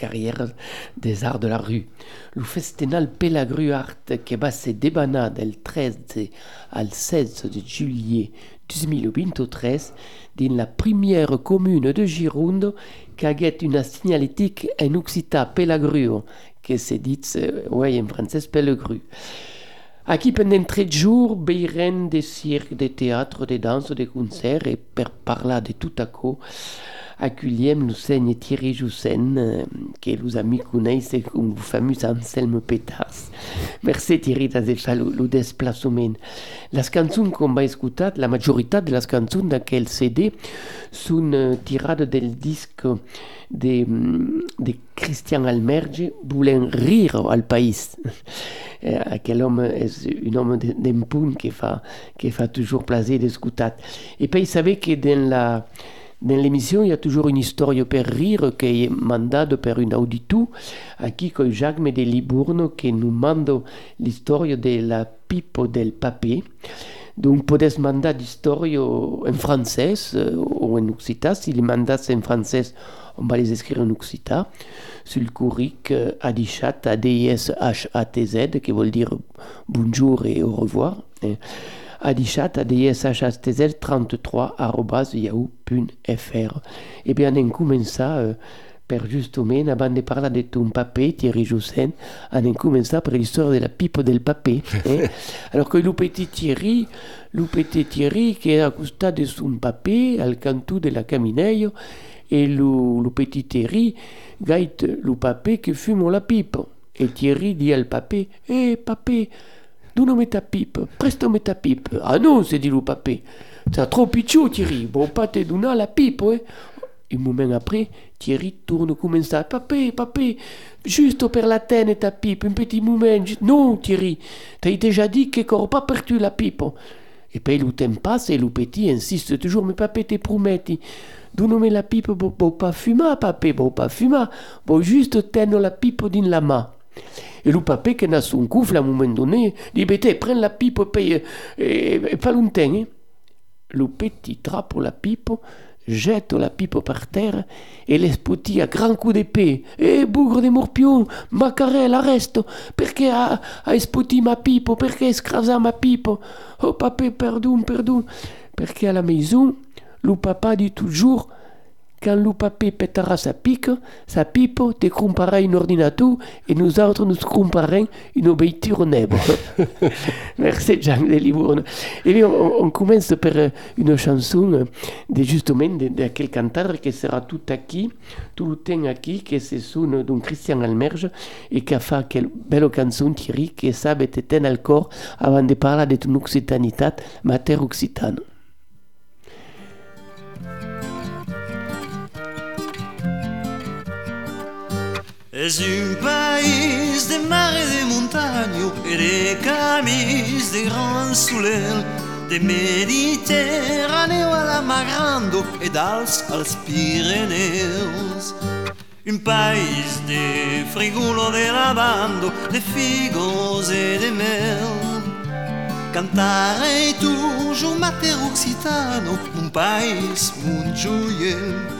carrière des arts de la rue. Le Festival Pelagru Art que va se debana del 13 al 16 de juillet 2023 dans la première commune de Gironde qu'aguet une signalétique en occita Pelagruo, que se dit, ouais, en français Pelagru. Aquí pendant 13 jours, beiren de cirque, de théâtre, de danse, de concerts et per parlar de tout à coup, accueillem l'enseigne Thierry Joussen, euh, que los amics coneixen com le fameux Anselme Petars. Merci Thierry d'aver fait le, desplaçament. Les cançons qu'on va escutar, la majoritat de les cançons d'aquel CD són uh, tirades del disc de, de Christian Almerge, Voulem rir al país. Eh, aquel homme és un homme d'un punt que fa, que fa toujours plaisir d'escutar. Et puis, savez que dans la, dans l'émission, il y a toujours une histoire per rire qui est mandata per un auditu, aquí con Jacques de Libourno qui nous manda l'histoire de la pipo del papé. Donc, podes mandar l'histoire en français ou en occitan. Si les mandats en français, on va les écrire en occitan. Sur le curric adichat, A-D-I-S-H-A-T-Z, qui veut dire bonjour et au revoir. Adichat, A-D-I-S-H-A-T-Z, 33, arrobas, yahoo.fr. Et bien, on commence euh, per justement, avant de parler de ton papé, Thierry Joussen, on commence par l'histoire de la pipe del papé. Eh? Alors que le petit Thierry, le petit Thierry qui est à côté de son papé, al canto de la camineille, et le, le petit Thierry gaite le papé que fume la pipe. Et Thierry dit al papé, Eh, papé, donne-moi ta pipe, preste-moi ta pipe. Ah non, se dit le papé. C'est trop pichou, Thierry. Bon, pas te donner la pipe, eh? Un moment après, Thierry tourne comme ça. Papé, papé, juste per la tête ta pipe, un petit moment. Non, Thierry, t'as déjà dit que corps pas perdu la pipe. Et puis le temps passe et le petit insiste toujours, mais papé, te prometti. Donne-moi la pipe, bon, pas fumer, papé, bon pas fumer, bon juste tenir la pipe dans la main. Et le papé qui a son couffle à un moment donné, dit, bête, prends la pipe, paye, et, et, pas longtemps. Le petit trappe la pipe, jette la pipe par terre et l'esputi à grands coups d'épée. Eh, bougre de morpion, macarel, arrête, perché ha, ha esputi ma pipe, perché scrasa ma pipe. Oh, papé, pardon, pardon. Perché à la maison, le papa dit toujours, quand le papé pétera sa pique, sa pipe, te compara un ordinateur et nous autres nous comparons une obéiture nèbre. Merci Jean de Libourne. Et bien, on, on, commence par une chanson de justement de, de quel cantar qui sera tout acquis, tout le temps acquis, qui se sonne d'un Christian Almerge et qui a fait quelle belle chanson Thierry qui savait le corps avant de parler de ton occitanitat, mater occitane. És un país de mar i de muntanya i de camins de gran soler, de Mediterràneo a la Magrando e d'Alps als Pirineus. Un país de frigulo de lavando, de figos e de mel. Cantare toujours mater occitano, un país un joiel.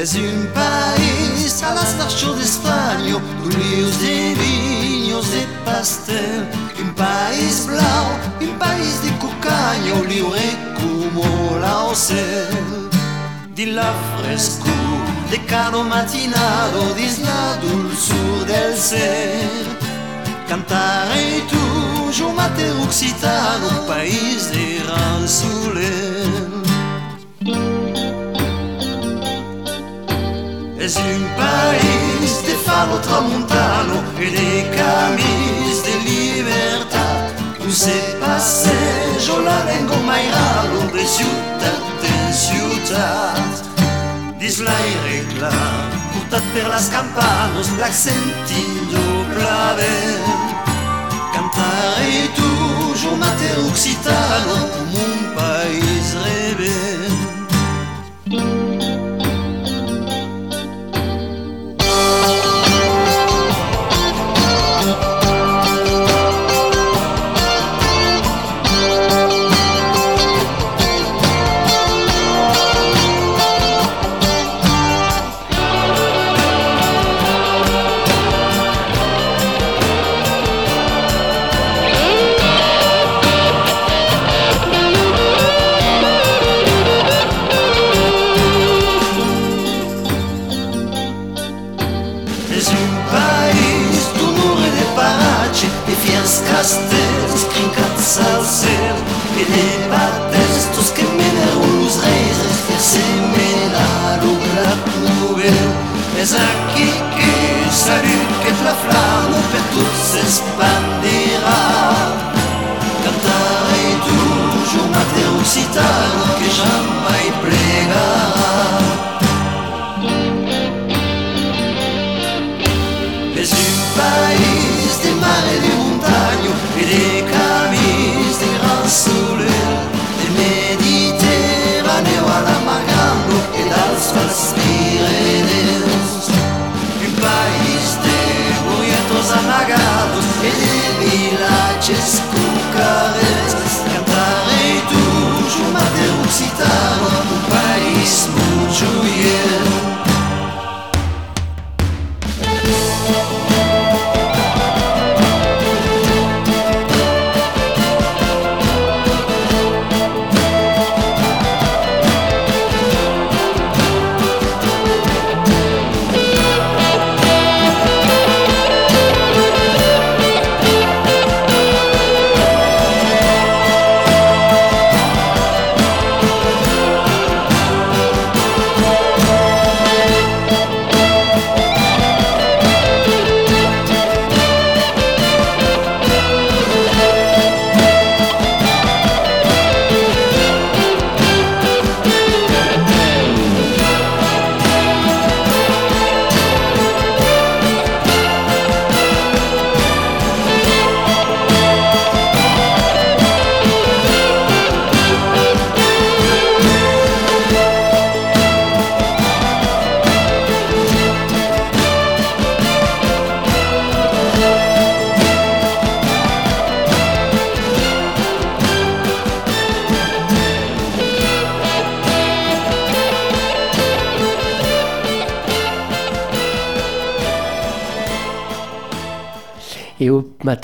Es un país a las tachos de estaño, ríos de viños de pastel. Un país blau, un país de cucaño, libre como la ocel. Di la fresco, de caro matinado, dis la dulzura del ser. Cantaré tu, yo mate occitano, país de gran sulen. thank you Es un país de falo tramontano e de camis de libertat Un se passe jo la lengo mai ralo de ciutat de ciutat. Dis l'aire clar, portat per las campanos, l'ac sentindo plaver Cantare toujours mater occitano, un país rebel.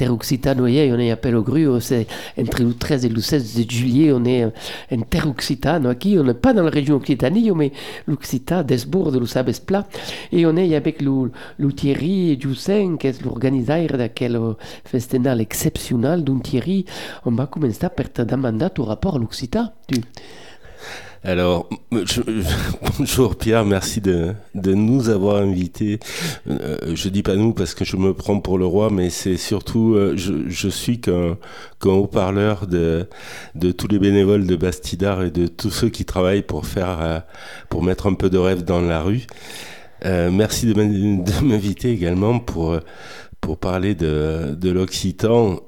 Au Occitano, hier, on est à Pellegru, c'est entre le 13 et le 16 de juillet, on est en terre occitane. Ici, on n'est pas dans la région Occitanie, mais l'Occitane, d'Esbourg, de sabes plat. Et on est avec le, le Thierry Giussin, qui est l'organisateur de quel festival exceptionnel d'un Thierry. On va commencer par te demander ton rapport à l'Occitan. Alors, je, bonjour Pierre, merci de, nous avoir invités. Euh, je dis pas nous parce que je me prends pour le roi, mais c'est surtout, euh, je, suis qu'un haut-parleur de, tous les bénévoles de Bastidar et de tous ceux qui travaillent pour faire, euh, pour mettre un peu de rêve dans la rue. Euh, merci de m'inviter également pour pour parler de, de l'Occitan.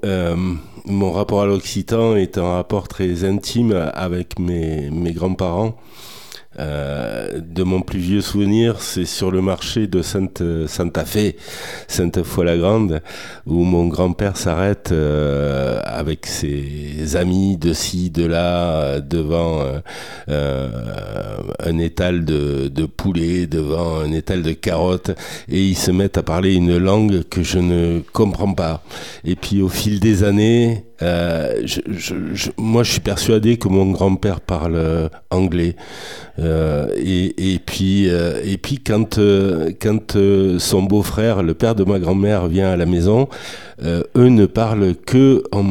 Mon rapport à l'Occitan est un rapport très intime avec mes, mes grands-parents. Euh, de mon plus vieux souvenir, c'est sur le marché de Sainte, Santa Fe, Sainte-Foy-la-Grande, où mon grand-père s'arrête euh, avec ses amis de ci, de là, devant euh, un étal de poulet, devant un étal de carottes, et ils se mettent à parler une langue que je ne comprends pas. Et puis au fil des années, euh, moi, je suis persuadé que mon grand-père parle euh, anglais. Euh, et, puis, quand, son beau-frère, le père de ma grand-mère, vient à la maison, eux ne parlent que en,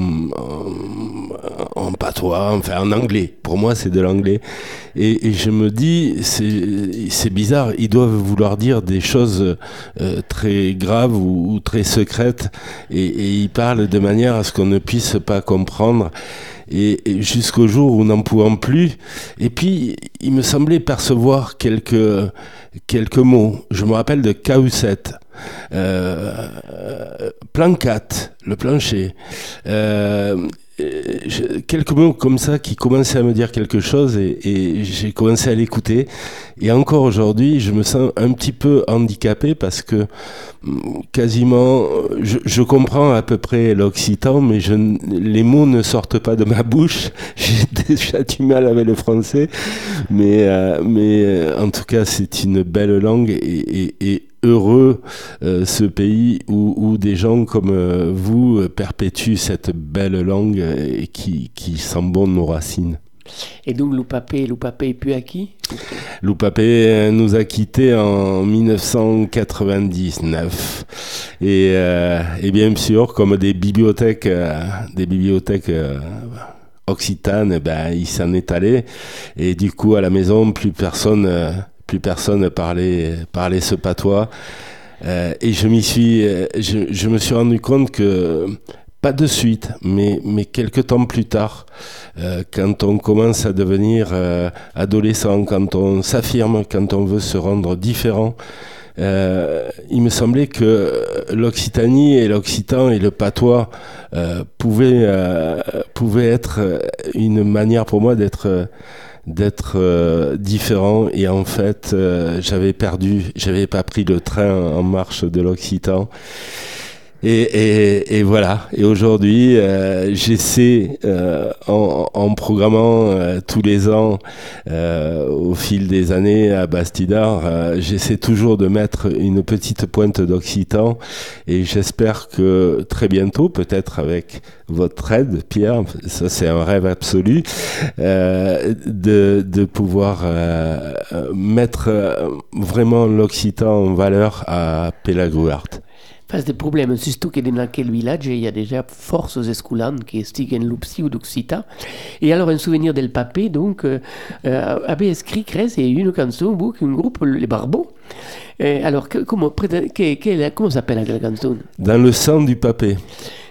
patois, enfin en anglais. Pour moi, c'est de l'anglais. Et, je me dis, c'est bizarre, ils doivent vouloir dire des choses très graves ou, très secrètes, et ils parlent de manière à ce qu'on ne puisse pas comprendre et, jusqu'au jour où n'en pouvant plus. Et puis, il me semblait percevoir quelques, quelques mots. Je me rappelle de Cahuset, euh, plan 4, le plancher. Euh, quelques mots comme ça qui commençaient à me dire quelque chose et, j'ai commencé à l'écouter. Et encore aujourd'hui, je me sens un petit peu handicapé parce que mm, quasiment, je, comprends à peu près l'occitan, mais je, les mots ne sortent pas de ma bouche. J'ai déjà du mal avec le français, mais, euh, mais euh, en tout cas, c'est une belle langue et, et heureux euh, ce pays où, des gens comme euh, vous euh, perpétuent cette belle langue et qui, qui sent bon nos racines. Et donc Loupapé, Loupapé est plus à qui Loupapé nous a quittés en 1999 et, et, bien sûr comme des bibliothèques, des bibliothèques occitanes, eh ben, il s'en est allé. Et du coup à la maison plus personne plus personne parlait, parlait ce patois. Euh, et euh, je, me suis rendu compte que pas de suite, mais, mais quelques temps plus tard, euh, quand on commence à devenir adolescent, quand on s'affirme, quand on veut se rendre différent, il me semblait que l'Occitanie et l'Occitan et le patois pouvaient, pouvaient être une manière pour moi d'être d'être euh, différent. Et en fait euh, j'avais perdu, j'avais pas pris le train en marche de l'Occitan et, et, et, voilà. Et aujourd'hui, euh, j'essaie, euh, en, en, programmant euh, tous les ans, euh, au fil des années à Bastidar, j'essaie toujours de mettre une petite pointe d'occitan. Et j'espère que très bientôt, peut-être avec votre aide, Pierre, ça c'est un rêve absolu, de, de pouvoir mettre vraiment l'occitan en valeur à Pelagruart face des problèmes, surtout que dans quel village il y a déjà forces escolan qui stiguen l'upsi ou d'occita. Et alors, un souvenir del papé, donc, euh, euh, avait écrit Crès et une chanson, un groupe, les Barbos. Et alors, que, comment, que, comment s'appelle la chanson Dans le sang du papé.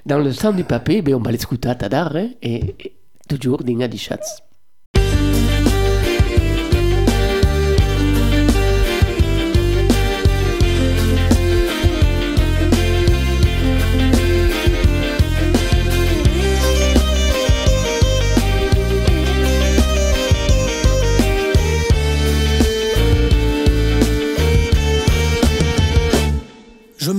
Dans le sang du papé, ben, on va l'écouter à Tadar, hein, et, et toujours dans des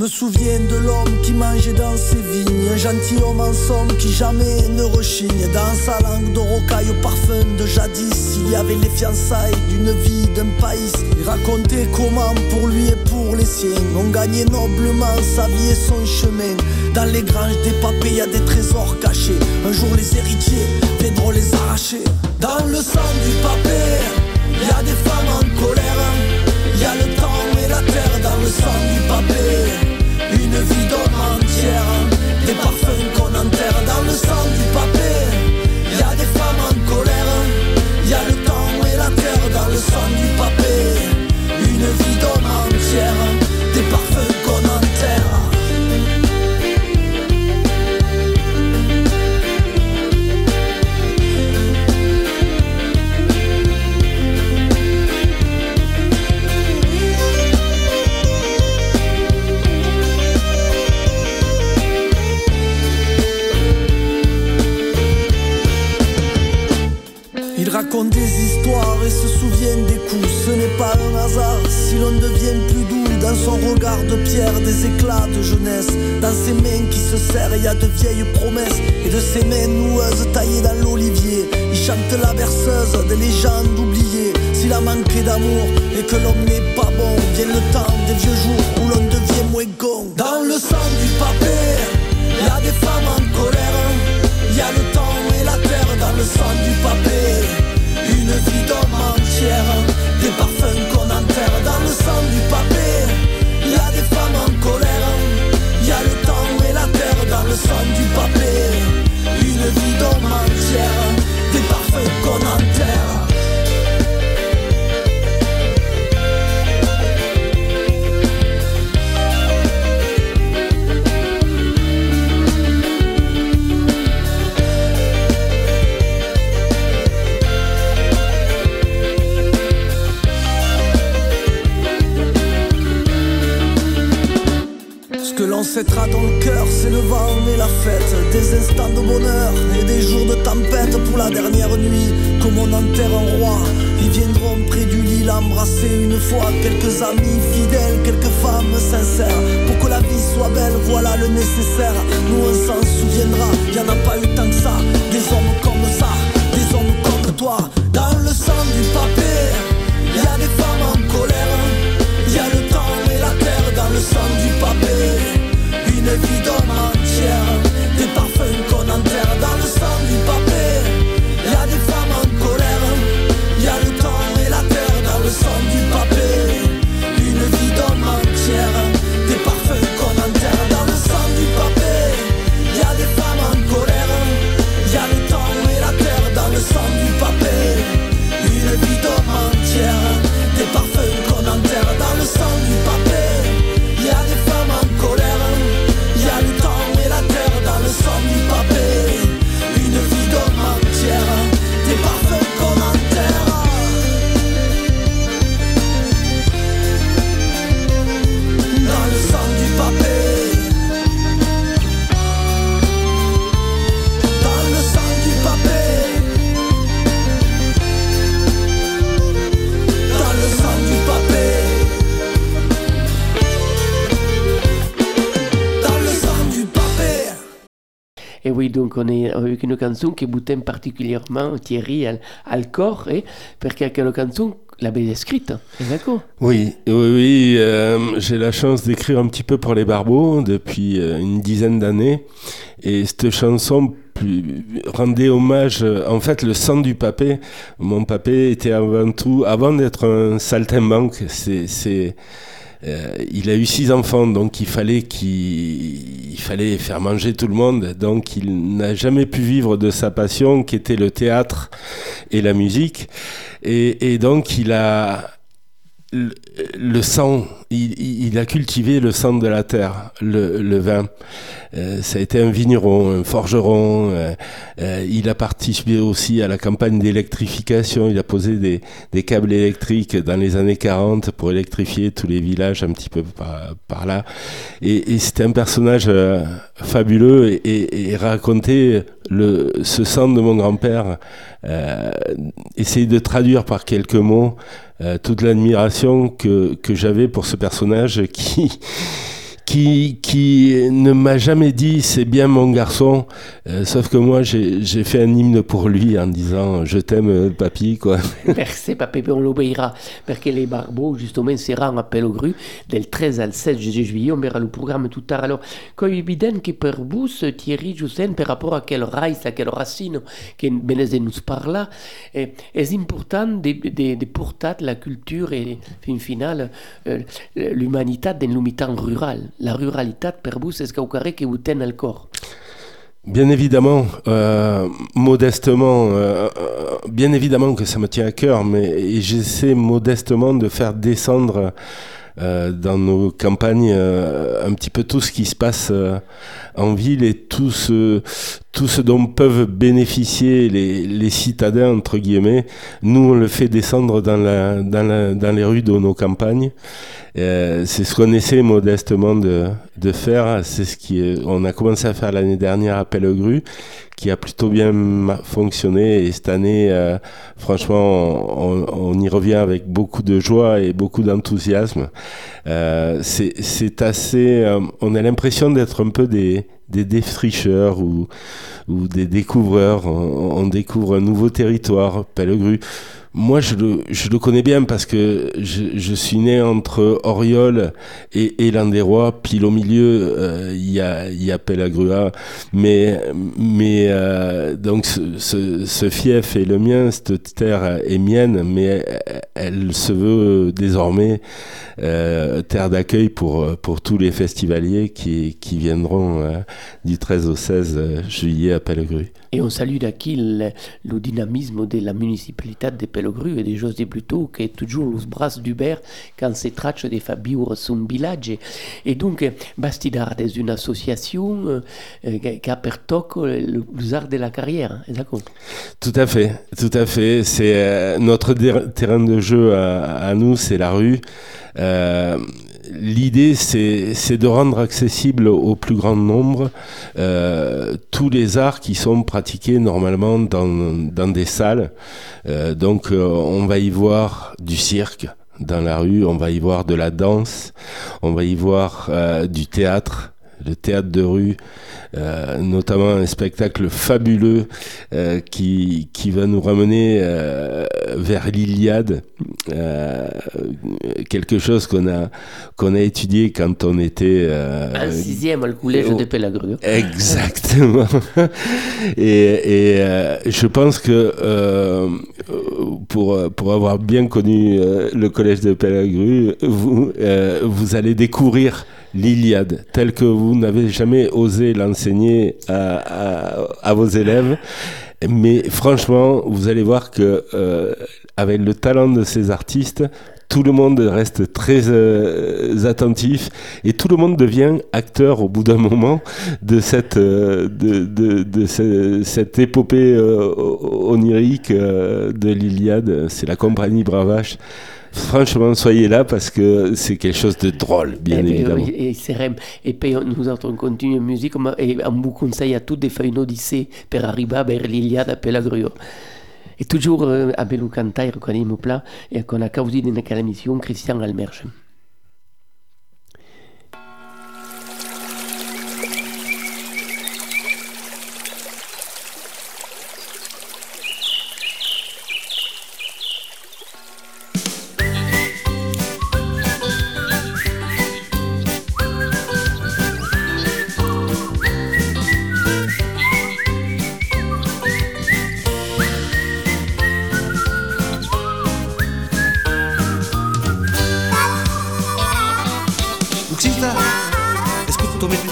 souviens de l'homme qui mangeait dans ses vignes, un gentilhomme en somme qui jamais ne rechigne. Dans sa langue de rocaille au parfum de jadis, il y avait les fiançailles d'une vie d'un pays. Il racontait comment pour lui et pour les siens, on gagnait noblement sa vie et son chemin. Dans les granges des papés, y a des trésors cachés. Un jour les héritiers viendront les arracher. Dans le sang du papé, y a des femmes en colère. Y a le temps et la terre dans le sang du papé Une vie d'homme entière. Des parfums qu'on enterre dans le sang du papé pas un hasard si l'on devient plus doux. Dans son regard de pierre, des éclats de jeunesse. Dans ses mains qui se serrent, il y a de vieilles promesses. Et de ses mains noueuses taillées dans l'olivier. Il chante la berceuse des légendes oubliées. S'il a manqué d'amour et que l'homme n'est pas bon, vient le temps des vieux jours où l'on devient moins con. Dans le sang du papé, il y a des femmes en colère. Il y a le temps et la terre dans le sang du papé. Une vie d'homme entière Des parfums qu'on enterre dans le sang du papé oui, donc on est avec une chanson qui t'aime particulièrement, Thierry, al, al corps, eh, perché quella canzone l'avete scritta, è d'accord Oui, oui, oui. euh, j'ai la chance d'écrire un petit peu pour les Barbeaux depuis euh, une dizaine d'années. Et cette chanson rendait hommage, euh, en fait, le sang du papé. Mon papé était avant tout, avant d'être un saltimbanque, c'est, euh, il a eu six enfants, donc il fallait qu'il il fallait faire manger tout le monde. Donc il n'a jamais pu vivre de sa passion, qui était le théâtre et la musique. Et, et donc il a le, sang, il, il- il a cultivé le sang de la terre, le, le vin. Euh, ça a été un vigneron, un forgeron. euh, euh, il a participé aussi à la campagne d'électrification. Il a posé des, des câbles électriques dans les années 40 pour électrifier tous les villages un petit peu par, par là. Et, et c'était un personnage euh, fabuleux et, et, et raconter le, ce sang de mon grand-père, euh, essayer de traduire par quelques mots euh, toute l'admiration que, que j'avais pour ce personnage qui, qui, qui ne m'a jamais dit c'est bien mon garçon, euh, sauf que moi j'ai fait un hymne pour lui en disant je t'aime euh, papy quoi. Merci Papé, on l'obéira, perché les Barbeaux, justement, saranno a Pellegru del 13 al 16 de juillet, on verra le programme tout tard. Alors, è evidente che per vous, Thierry Jussen, per rapport a quel raïs, a quel racine che Benese nous parla, eh, è importante de, de, de portar la culture et, fin final, eh, l'humanité dans l'humitan rural? La ruralité, per vous, c'est ce qu'au que vous tenez al corps. Bien évidemment, euh, modestement, euh, euh, bien évidemment que ça me tient à cœur, mais j'essaie modestement de faire descendre dans nos campagnes un petit peu tout ce qui se passe en ville et tout ce, tout ce dont peuvent bénéficier les, les citadins, entre guillemets. Nous, on le fait descendre dans, la, dans, la, dans les rues de nos campagnes. Euh, c'est ce qu'on essaie modestement de, de faire. C'est ce qui est- on a commencé à faire l'année dernière à Pellegru, qui a plutôt bien fonctionné. Et cette année, euh, franchement, on, on y revient avec beaucoup de joie et beaucoup d'enthousiasme. Euh, c'est assez. euh, on a l'impression d'être un peu des, des défricheurs ou, des découvreurs. On, on découvre un nouveau territoire, Pellegru. Moi, je le, je le connais bien parce que je, je suis né entre Oriol et, et Landeroy. Pile au milieu, euh, il y, a, il y a Pelagrua. Mais, mais euh, donc, ce, ce, ce fief est le mien, cette terre est mienne, mais elle, se veut désormais euh, terre d'accueil pour, pour tous les festivaliers qui, qui viendront euh, du 13 au 16 juillet à Pellegru. Et on salue d'ici le, le dynamisme de la municipalité de Pellegru et de plutôt qui est toujours les bras d'Hubert quand se trace de faire vivre son village. Et donc, eh, Bastidar est une association euh, qui a per tocco le- les arts de la carrière, est d'accord? Tout à fait, tout à fait. C'est euh, notre terrain de jeu à, à nous, c'est la rue. Euh, l'idée, c'est de rendre accessible au plus grand nombre euh, tous les arts qui sont pratiqués normalement dans, des salles. Euh, donc, euh, on va y voir du cirque dans la rue, on va y voir de la danse, on va y voir du théâtre le théâtre de rue, euh, notamment un spectacle fabuleux euh, qui, qui va nous ramener euh, vers l'Iliade, quelque chose qu'on a, qu'on a étudié quand on était... un sixième le collège de Pélagrue. Exactement. et, et je pense que pour, pour avoir bien connu le collège de Pélagrue, vous, vous allez découvrir l'Iliade, tel que vous n'avez jamais osé l'enseigner à, vos élèves. Mais franchement, vous allez voir que euh, avec le talent de ces artistes, tout le monde reste très euh, attentif et tout le monde devient acteur au bout d'un moment de cette, euh, de, cette épopée onirique de l'Iliade. C'est la compagnie Bravache. Franchement, soyez là parce que c'est quelque chose de drôle, bien eh évidemment. Et, et puis nous autres, on continue la musique et on vous conseille à tous de faire une odyssée pour arriver vers l'Iliade à Pelagrio. Et toujours euh, à Belou Cantai, reconnaissez plat, et qu'on a causé dans la émission Christian Almerge.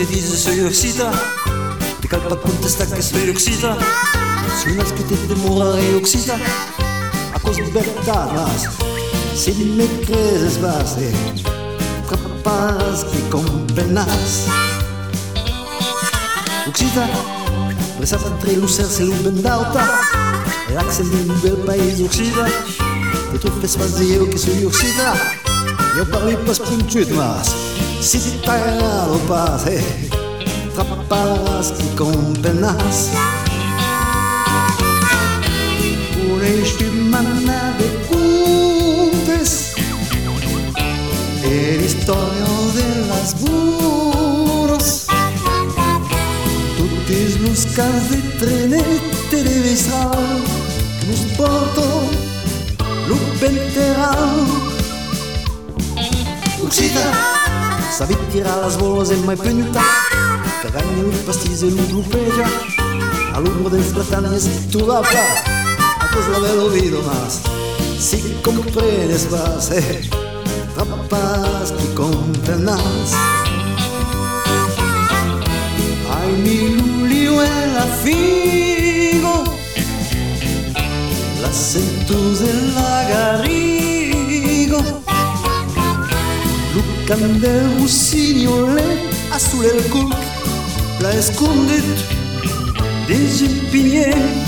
vize sojooksida, de kalpakuntas takas veioksida, sunnaskitid mura reoksida, akos betanas, sin me crees base, capaz que compenas. Oksida, presas entre lucer se luben dauta, el axel de un bel país oksida, te tu fes fazer yo que yo eu parli pas puntuit mas. Si pagado pasé, trapadas y con penas. ¿Por este Una semana de cumbres, el historia de las burros, tutis buscas de trenes televisado, nos porto, lupenterao, Oxida. Uxita, sabe tirar as bolas em mais penhuta. Cagagno il pastis e l'uglupegia All'umbra del fratane situata A cos la velo vido mas Si comprenes vas eh Rapaz que contenas Ai mi lulio e la figo. La sentus e Lucan del Russigno le azul el culc la escondet desempeñé soy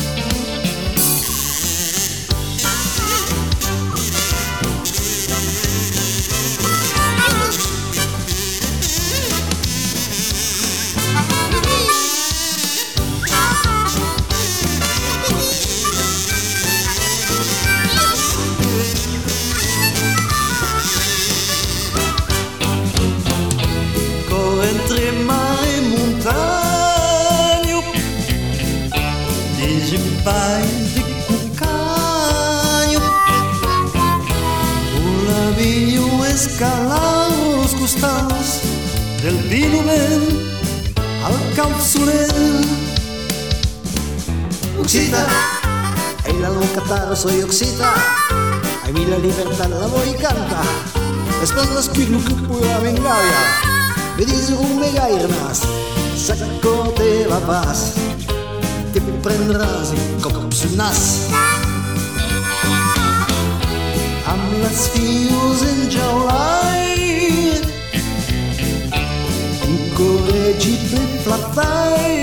vas, te prendrás com su nas. Amb les fius enjaulai, un corregit ben flatai.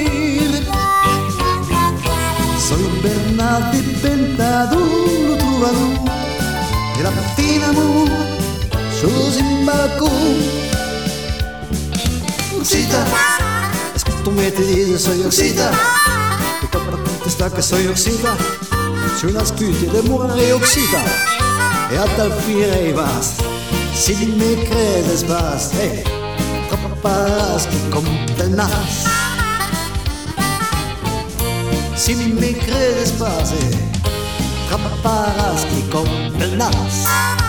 Soy di de Pentadur, trobador, E la fina amor, sos imbacu. Cita. Cita. tú me te dices soy oxida. Tu papá que soy oxida. Soy una scute de mujer oxida E a tal fire vas. Si me crees vas Hey, capaz que condenas Si me crees vas Hey, capaz que condenas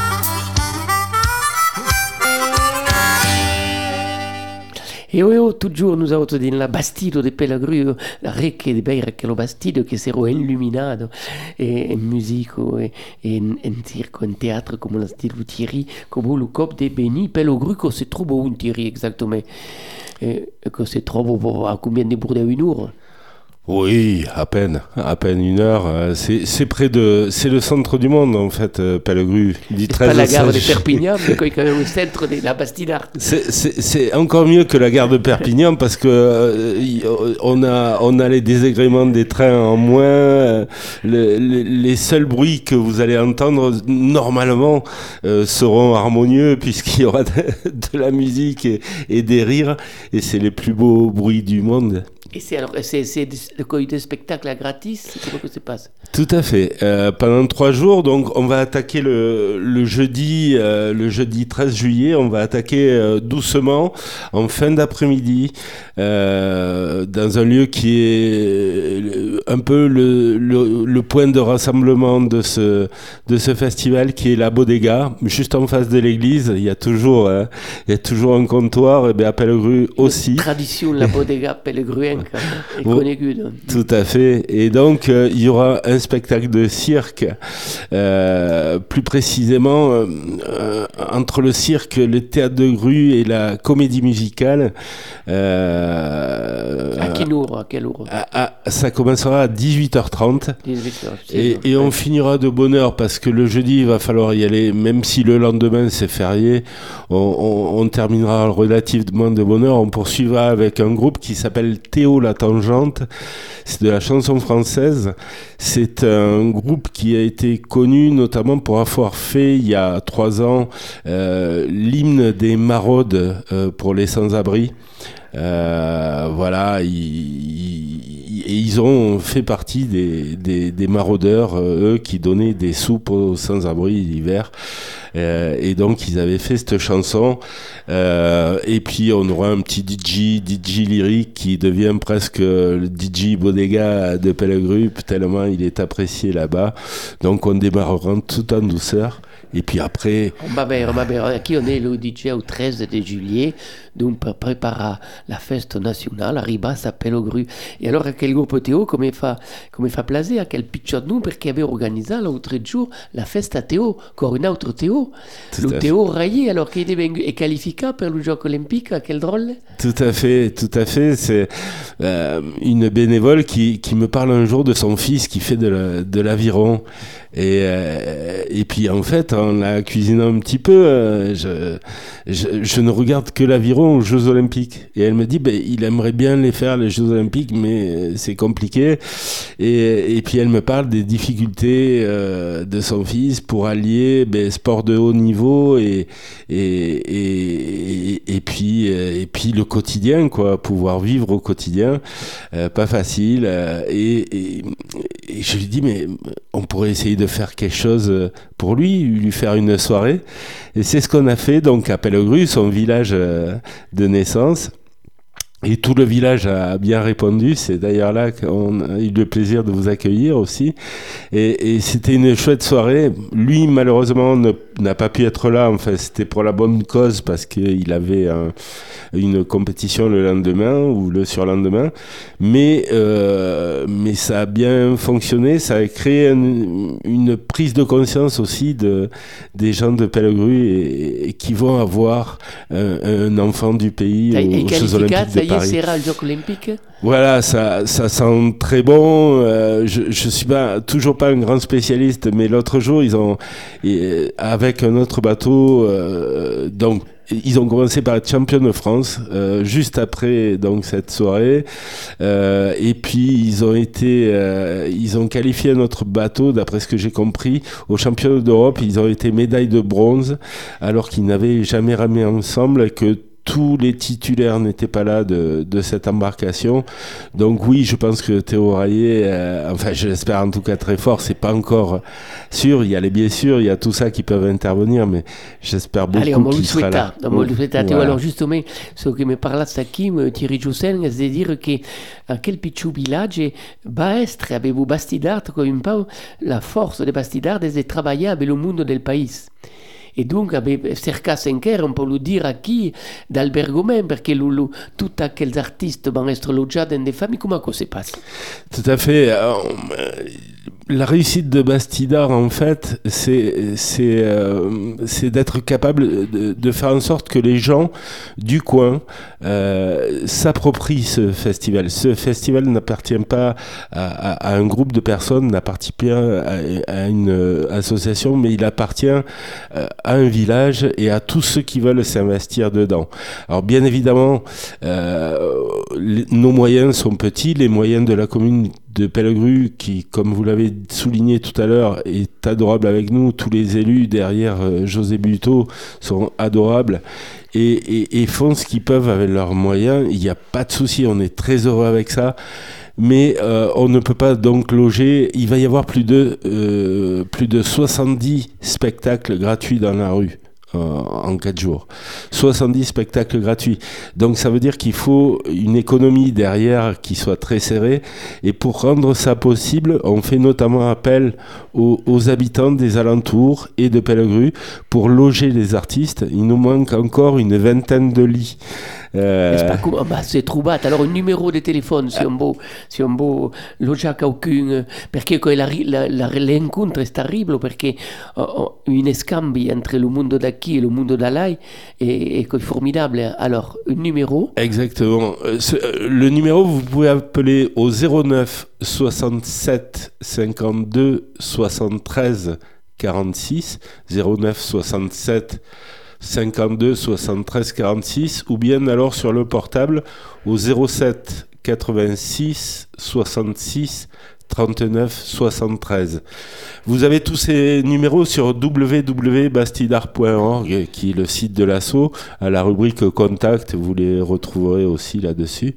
Et oui, oh, toujours nous autres dans la Bastide de Pellegru, la ricche di Beira che la Bastide che sero illuminato e in musica e in, in circo, in teatro come la stile Thierry, come le cop de Beni Pellegru che si trova un Thierry exactement? E che si trova a combien de bourdes une heure Oui, à peine, à peine une heure. Euh, C'est c'est près de, c'est le centre du monde en fait, euh, Pellegru. C'est pas 13 la gare de 16. Perpignan, mais quand même au centre de la Bastide Art. C'est- C'est c'est encore mieux que la gare de Perpignan parce que euh, on a on a les désagréments des trains en moins. le- le- les seuls bruits que vous allez entendre normalement euh, seront harmonieux puisqu'il y aura de, de la musique et, et des rires et c'est les plus beaux bruits du monde. Et c'est alors, c'est le de spectacle gratis, c'est comment que ça se passe Tout à fait. Euh, pendant trois jours, donc on va attaquer le, le jeudi, euh, le jeudi 13 juillet. On va attaquer euh, doucement en fin d'après-midi euh, dans un lieu qui est euh, un peu le, le, le point de rassemblement de ce de ce festival, qui est la Bodega, juste en face de l'église. Il y a toujours hein, il y a toujours un comptoir. Et bien à Pellegru aussi. Tradition, la bodega pellegruenca, Oh. connue. Tout à fait. Et donc, euh, il y aura un spectacle de cirque, euh, plus précisément euh, euh, entre le cirque, le théâtre de grue et la comédie musicale. Euh, À quelle heure À quelle heure à- à- ça commencera à 18h30. 18 heures. c'est Et, et on finira de bonne heure parce que le jeudi, il va falloir y aller, même si le lendemain c'est férié, on, on- on terminera relativement de bonne heure. On poursuivra avec un groupe qui s'appelle Théo la Tangente. C'est de la chanson française. C'est un groupe qui a été connu notamment pour avoir fait il y a trois ans euh, l'hymne des maraudes euh, pour les sans-abri. Euh, voilà, et ils ont fait partie des, des, des maraudeurs, euh, eux, qui donnaient des soupes aux sans-abri l'hiver. Euh, et donc, ils avaient fait cette chanson. Euh, et puis, on aura un petit DJ, DJ lyrique, qui devient presque le DJ Bodega de Pellegru, tellement il est apprécié là-bas. Donc, on démarrera tout en douceur. Et puis après, On va bien, on va bien. Aquí on est le DJ au 13 de juillet, donc per preparar la festa nationale, arriba a Pellegru. Et alors, aquel groupe Théo, come fa, come fa plaisir, aquel pitchot nous, perché aveva organizzato l'altro giorno la festa Théo, con un altro Théo. Tout Le. Théo Rayé, alors qu'il est qualifié pour le Jeux olympiques, quel drôle? Tout à fait, tout à fait. C'est euh, une bénévole qui, qui me parle un jour de son fils qui fait de la- de l'aviron. Et, euh, et puis en fait, la cuisinant un petit peu, euh, je, ne regarde que l'aviron aux Jeux Olympiques. Et elle me dit, ben, il aimerait bien les faire, les Jeux Olympiques, mais euh, c'est compliqué. Et, puis elle me parle des difficultés euh, de son fils pour allier ben, sport de haut niveau et, puis, le quotidien, pouvoir vivre au quotidien, pas facile. et je lui dis, mais on pourrait essayer de faire quelque chose pour lui, faire une soirée. Et c'est ce qu'on a fait donc à Pellegru, son village euh, de naissance. Et tout le village a bien répondu. C'est d'ailleurs là qu'on a eu le plaisir de vous accueillir aussi. Et, et c'était une chouette soirée. Lui, malheureusement, n'a pas pu être là. Enfin, c'était pour la bonne cause parce qu'il avait un- une compétition le lendemain ou le surlendemain. Mais, euh, mais ça a bien fonctionné. Ça a créé un- une prise de conscience aussi de, des gens de Pellegru et, et qui vont avoir un, un enfant du pays aux Jeux Olympiques de Paris. sera le Jeux olympique Voilà, ça, ça sent très bon. Euh, je, je suis pas toujours pas un grand spécialiste, mais l'autre jour ils ont avec un autre bateau, euh, donc ils ont commencé par être champions de France euh, juste après donc cette soirée euh, et puis ils ont été euh, ils ont qualifié notre bateau d'après ce que j'ai compris aux championnats d'Europe ils ont été médailles de bronze alors qu'ils n'avaient jamais ramé ensemble que tous les titulaires n'étaient pas là de, de, cette embarcation. Donc oui, je pense que Théo Rayet, euh, enfin j'espère en tout cas très fort, c'est pas encore sûr, il y a les blessures, il y a tout ça qui peuvent intervenir, mais j'espère beaucoup qu'il sera là. On voilà. Théo, alors justement, ce que me parlasse qui, Thierry Jussen, c'est de dire que à quel piccolo village Baestre avevo Bastidard comme peu la force de Bastidard è de travailler avec le monde del país. Et donc avait cercasse encara on peut le dire qui d'albergament parce que tous aquells artistes vont être logés dans des familles comment ça se passe tout à fait euh, la réussite de Bastidar, en fait, c'est euh, d'être capable de, faire en sorte que les gens du coin euh, s'approprient ce festival. Ce festival n'appartient pas à, un groupe de personnes, n'appartient pas à, une association, mais il appartient euh, à un village et à tous ceux qui veulent s'investir dedans. Alors bien évidemment, euh, nos moyens sont petits, les moyens de la commune de Pellegru qui, comme vous l'avez souligné tout à l'heure, est adorable avec nous. Tous les élus derrière euh, José Buteau sont adorables et, font ce qu'ils peuvent avec leurs moyens. Il n'y a pas de souci, on est très heureux avec ça. Mais euh, on ne peut pas donc loger. Il va y avoir plus de, euh, plus de 70 spectacles gratuits dans la rue en 4 jours. 70 spectacles gratuits. Donc ça veut dire qu'il faut une économie derrière qui soit très serrée. Et pour rendre ça possible, on fait notamment appel aux, habitants des alentours et de Pellegru pour loger les artistes. Il nous manque encore une vingtaine de lits. Euh... Pas, bah, c'est troubat. Alors, un numéro de téléphone, si on peut, si loger quelqu'un, parce que la, la, la, est terrible, parce que uh, une scambi entre le monde et le monde d'Alai est, formidable. Alors, numéro Exactement. Le numéro, vous pouvez appeler au 09 67 52 73 46 09 67 52 73 46 ou bien alors sur le portable au 07 86 66 39 73. Vous avez tous ces numéros sur www.bastidar.org qui est le site de l'assaut. À la rubrique contact, vous les retrouverez aussi là-dessus.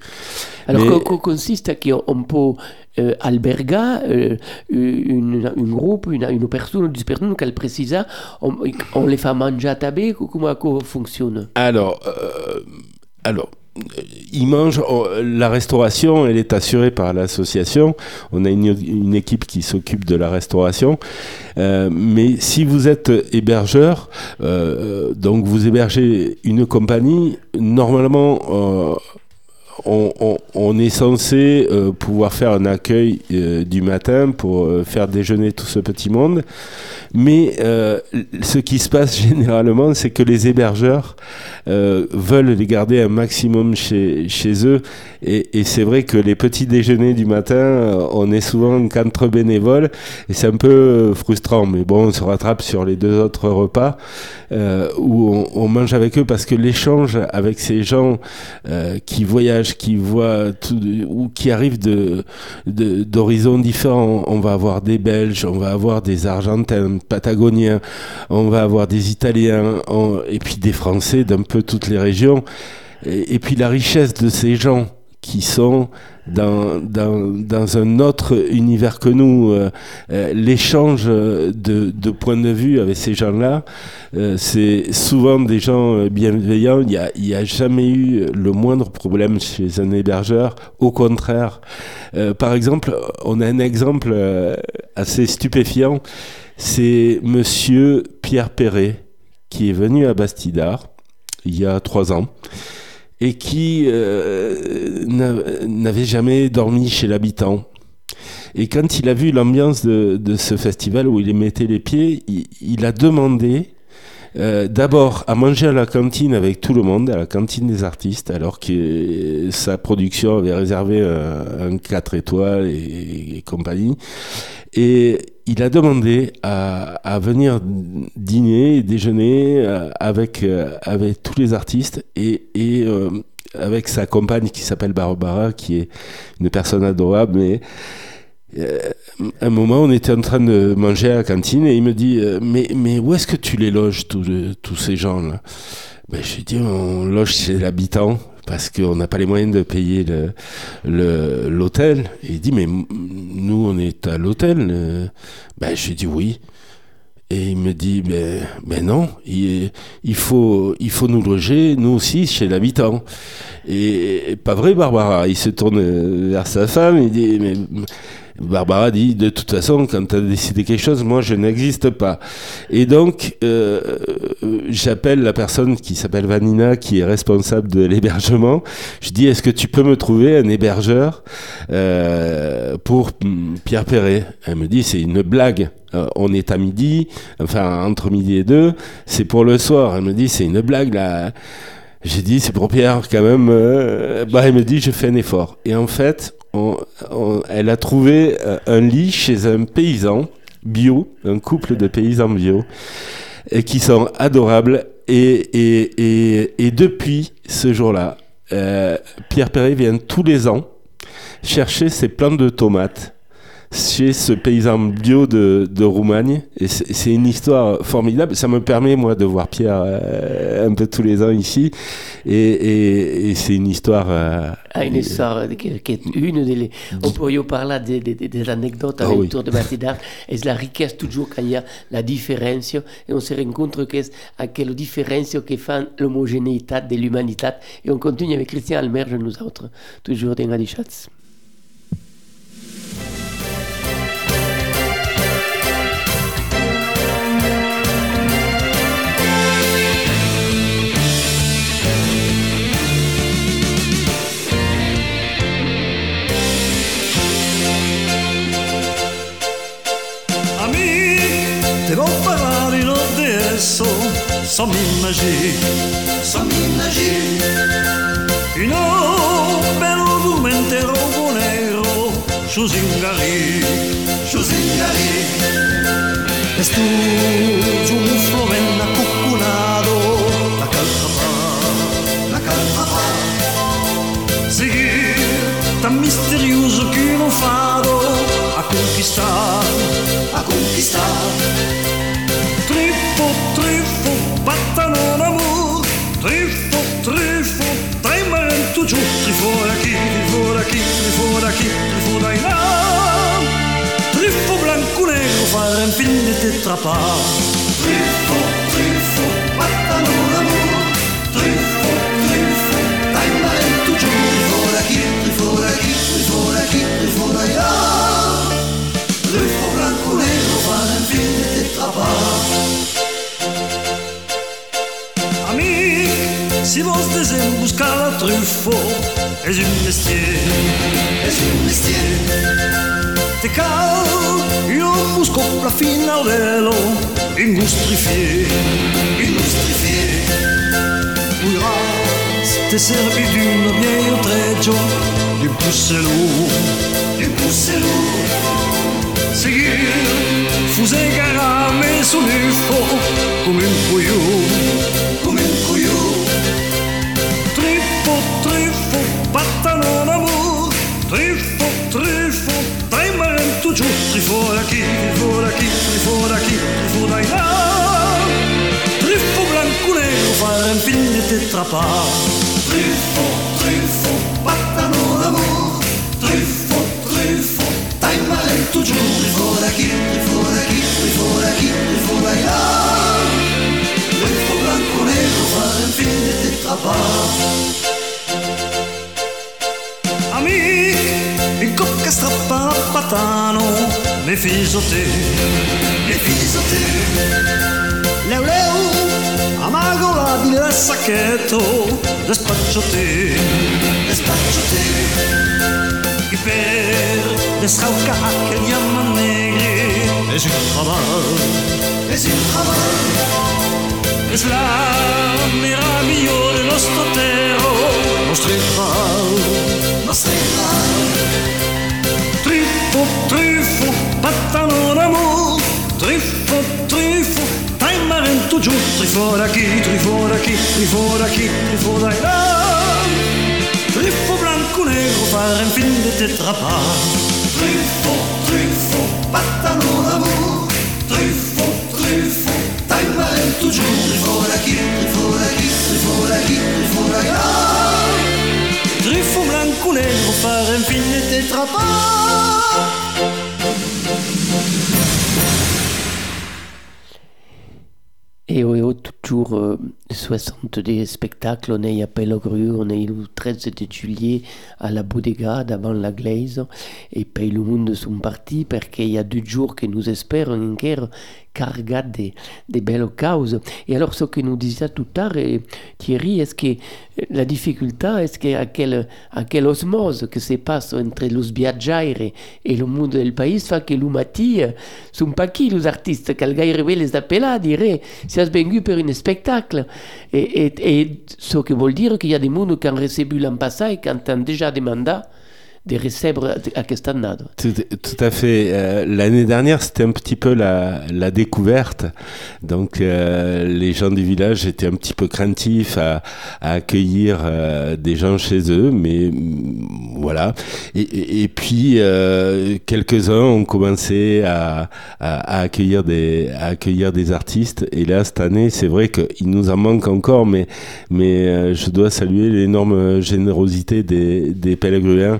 Alors, Mais... quoi consiste qu'on peut euh, alberga euh, une, une groupe, une, une personne, une personne qu'elle précisa, on, on les fait manger à tabé, comment ça fonctionne? Alors, euh, alors ils mangent. La restauration, elle est assurée par l'association. On a une, équipe qui s'occupe de la restauration. Euh, mais si vous êtes hébergeur, euh, donc vous hébergez une compagnie, normalement. On, est censé euh, pouvoir faire un accueil euh, du matin pour euh, faire déjeuner tout ce petit monde. Mais ce qui se passe généralement, c'est que les hébergeurs veulent les garder un maximum chez, eux. Et, c'est vrai que les petits déjeuners du matin, on est souvent qu'entre bénévoles. Et c'est un peu frustrant. Mais bon, on se rattrape sur les deux autres repas où on, mange avec eux parce que l'échange avec ces gens qui voyagent qui voient ou qui arrivent de, d'horizons différents. On va avoir des Belges, on va avoir des Argentins, Patagoniens, on va avoir des Italiens, et puis des Français d'un peu toutes les régions. et puis la richesse de ces gens qui sont dans, dans, dans, un autre univers que nous. Euh, euh, L'échange de, points de vue avec ces gens-là, euh, c'est souvent des gens bienveillants. Il n'y a, jamais eu le moindre problème chez un hébergeur. Au contraire. Par exemple, on a un exemple assez stupéfiant. C'est monsieur Pierre Perret qui est venu à Bastidar il y a trois ans et qui euh, n'avait jamais dormi chez l'habitant. Et quand il a vu l'ambiance de, ce festival où il mettait les pieds, il, a demandé euh, d'abord à manger à la cantine avec tout le monde, à la cantine des artistes, alors que sa production avait réservé un, un 4 étoiles et, compagnie. Et il a demandé à, venir dîner, déjeuner euh, avec, euh, avec tous les artistes et, euh, avec sa compagne qui s'appelle Barbara, qui est une personne adorable, mais un moment, on était en train de manger à la cantine et il me dit Mais, mais où est-ce que tu les loges, tous, ces gens-là? Ben, Je lui dis On loge chez l'habitant parce qu'on n'a pas les moyens de payer l'hôtel. Il dit Mais nous, on est à l'hôtel euh, ben, Je dis Oui. Et il me dit, mais, mais non, il, faut, il faut nous loger, nous aussi, chez l'habitant. Et, pas vrai, Barbara. Il se tourne vers sa femme, il dit, mais Barbara dit de toute façon quand tu as décidé quelque chose moi je n'existe pas. Et donc euh, j'appelle la personne qui s'appelle Vanina qui est responsable de l'hébergement. Je dis est-ce que tu peux me trouver un hébergeur euh, pour Pierre Perret? Elle me dit c'est une blague. Euh, on est à midi enfin entre midi et deux c'est pour le soir. Elle me dit c'est une blague là. J'ai dit c'est pour Pierre quand même. Euh, bah elle me dit je fais un effort. Et en fait on, elle a trouvé un lit chez un paysan bio, un couple de paysans bio, qui sont adorables. Et, et, et, depuis ce jour-là, euh, Pierre Perret vient tous les ans chercher ses plantes de tomates chez ce paysan bio de, de Roumagne. Et c'est une histoire formidable. Ça me permet, moi, de voir Pierre euh, un peu tous les ans ici. Et, et, et c'est une histoire. Euh, ah, une histoire qui, qui est une des. On pourrait parler des, des, des anecdotes oh, autour oui. de Martidar. Et la richesse, toujours, quand il y a la différence. Et on se rend compte que à quelle différence qui fait l'homogénéité de l'humanité. Et on continue avec Christian Almerge, nous autres, toujours dans sans mille magie, sans mille magie. No, però tu m'interrogo nero, Giusingari, Giusingari. Estugio un floven accucunado, la calpapa, la calpapa. Seguir tan misterioso che non fado, a conquistar, a conquistar. Trifo, trifo, tremendo giù Trifo da chi, trifo da chi, trifo da chi, trifo da là Trifo blanco negro, fare un film di tetrapa Vos buscar la truffaut és un mestier, és un mestier. Te cal un busco la finalelo industrifié, industrifié. Puirás te servir d'une vieille trecho, du poucelou, du poucelou. Seguir, fuser garame sul ufo, come un puiu, battano d'amour Trifo, trifo, tremendo giù Trifo da chi, trifo da chi, trifo chi, trifo da là. Trifo blanco nero, fare un film di tetrapa Trifo, trifo, battano d'amour Trifo, trifo, tremendo giù Trifo da chi, trifo da chi, trifo chi, trifo da là. Trifo blanco nero, fare un film di tetrapa che strappa a patano me fiso te me fiso te leu leu amago labile del sacchetto. Despaccio te despaccio te i per des rauca che gli amman negri. Es un travail es un travail es la meravigliosa nostro tero, nostri fau, nostri fau. Trifo, trifo, pattano d'amore, trifo, trifo, dai marento giù, trifo da chi, trifo da chi, trifo da chi, trifo dai là. Trifo blanco nero, fare un film di tetrapa. Trifo, trifo, pattano d'amore, trifo, trifo, dai marento giù, trifo da chi, trifo da chi, trifo da chi, trifo dai là. Trifo blanco nero, fare un film di tetrapa. Et est toujours euh, 60 des spectacles. On est à Pellegru, on est le 13 de juillet à la Bodega, devant la Glaise. Et puis le monde sont partis parce qu'il y a deux jours que nous espérons carga de, de belles causes. Et alors, ce que nous disait tout à l'heure, Thierry, est-ce que la difficulté, est-ce que à quelle, à quelle osmose que se passe entre les viaggiaires et le monde del pays fait que l'umati sont pas qui les artistes, qu'elle gairebé les dire, si has venu pour un spectacle. Et, et, ce qui veut dire qu'il y a des gens qui ont reçu l'an passé et qui ont déjà demandé de recevoir aquest annada. Tout, à fait. Euh, L'année dernière, c'était un petit peu la, découverte. Donc, euh, les gens du village étaient un petit peu craintifs à, à accueillir euh, des gens chez eux, mais mm, voilà. Et, puis, quelques-uns ont commencé à, à, à accueillir des, à des artistes. Et là, cette année, c'est vrai qu'il nous en manque encore, mais, je dois saluer l'énorme générosité des, des Pellegruins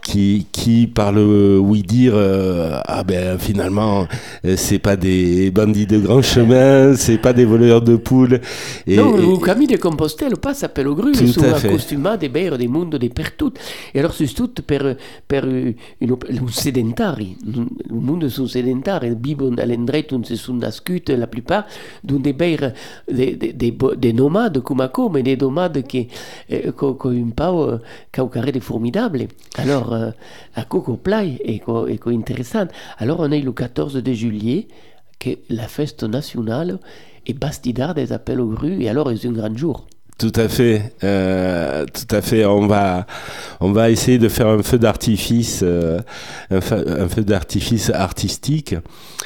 qui, qui par le oui dire euh, ah ben finalement euh, c'est pas des bandits de grand chemin c'est pas des voleurs de poules. Et, non et, le Camille de Compostelle passe à Pellegru Tout sont à fait. accostumés des beire des mondes de pertut et alors c'est tout per, per un sedentari. Le monde sont sedentari. Vivent à l'endroit où se sont nascut la plupart des beire des, des, des, des nomades comme comme des nomades qui eh, co, co un de formidable alors euh, Coco Play et co, et co intéressant. Alors on est le 14 de juillet que la fête nationale est bastidard des appels aux grues et alors c'est un grand jour. Tout à fait, euh, tout à fait. On va, on va essayer de faire un feu d'artifice, euh, un, feu, d'artifice artistique.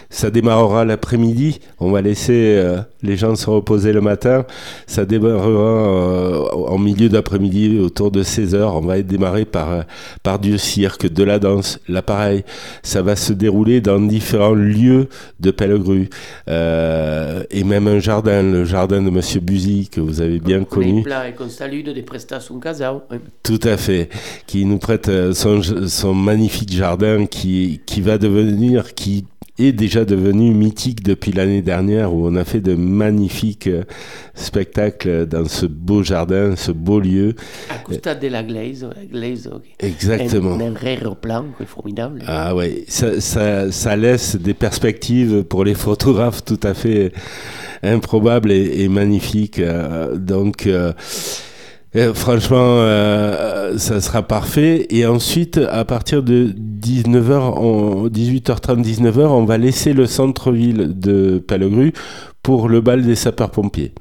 Ça démarrera l'après-midi. On va laisser euh, les gens se reposer le matin. Ça démarrera en milieu d'après-midi, autour de 16 heures. On va démarrer par, par du cirque, de la danse. Là, pareil, ça va se dérouler dans différents lieux de Pellegru et même un jardin, le jardin de Monsieur Buzy que vous avez bien connu. Pla et qu'on salue des prestations casao. Oui. Tout à fait, qui nous prête euh, son, son magnifique jardin qui, qui va devenir, qui est déjà devenu mythique depuis l'année dernière où on a fait de magnifiques euh, spectacles dans ce beau jardin, ce beau lieu. À côté de la glaise, la glaise. Exactement. Un, un aéroplan formidable. Ah ouais, ça, ça, ça laisse des perspectives pour les photographes tout à fait improbable et, et magnifique. Euh, donc, euh, franchement, euh, ça sera parfait. Et ensuite, à partir de 19h, on, 18h30, 19h, on va laisser le centre-ville de Pellegru pour le bal des sapeurs-pompiers.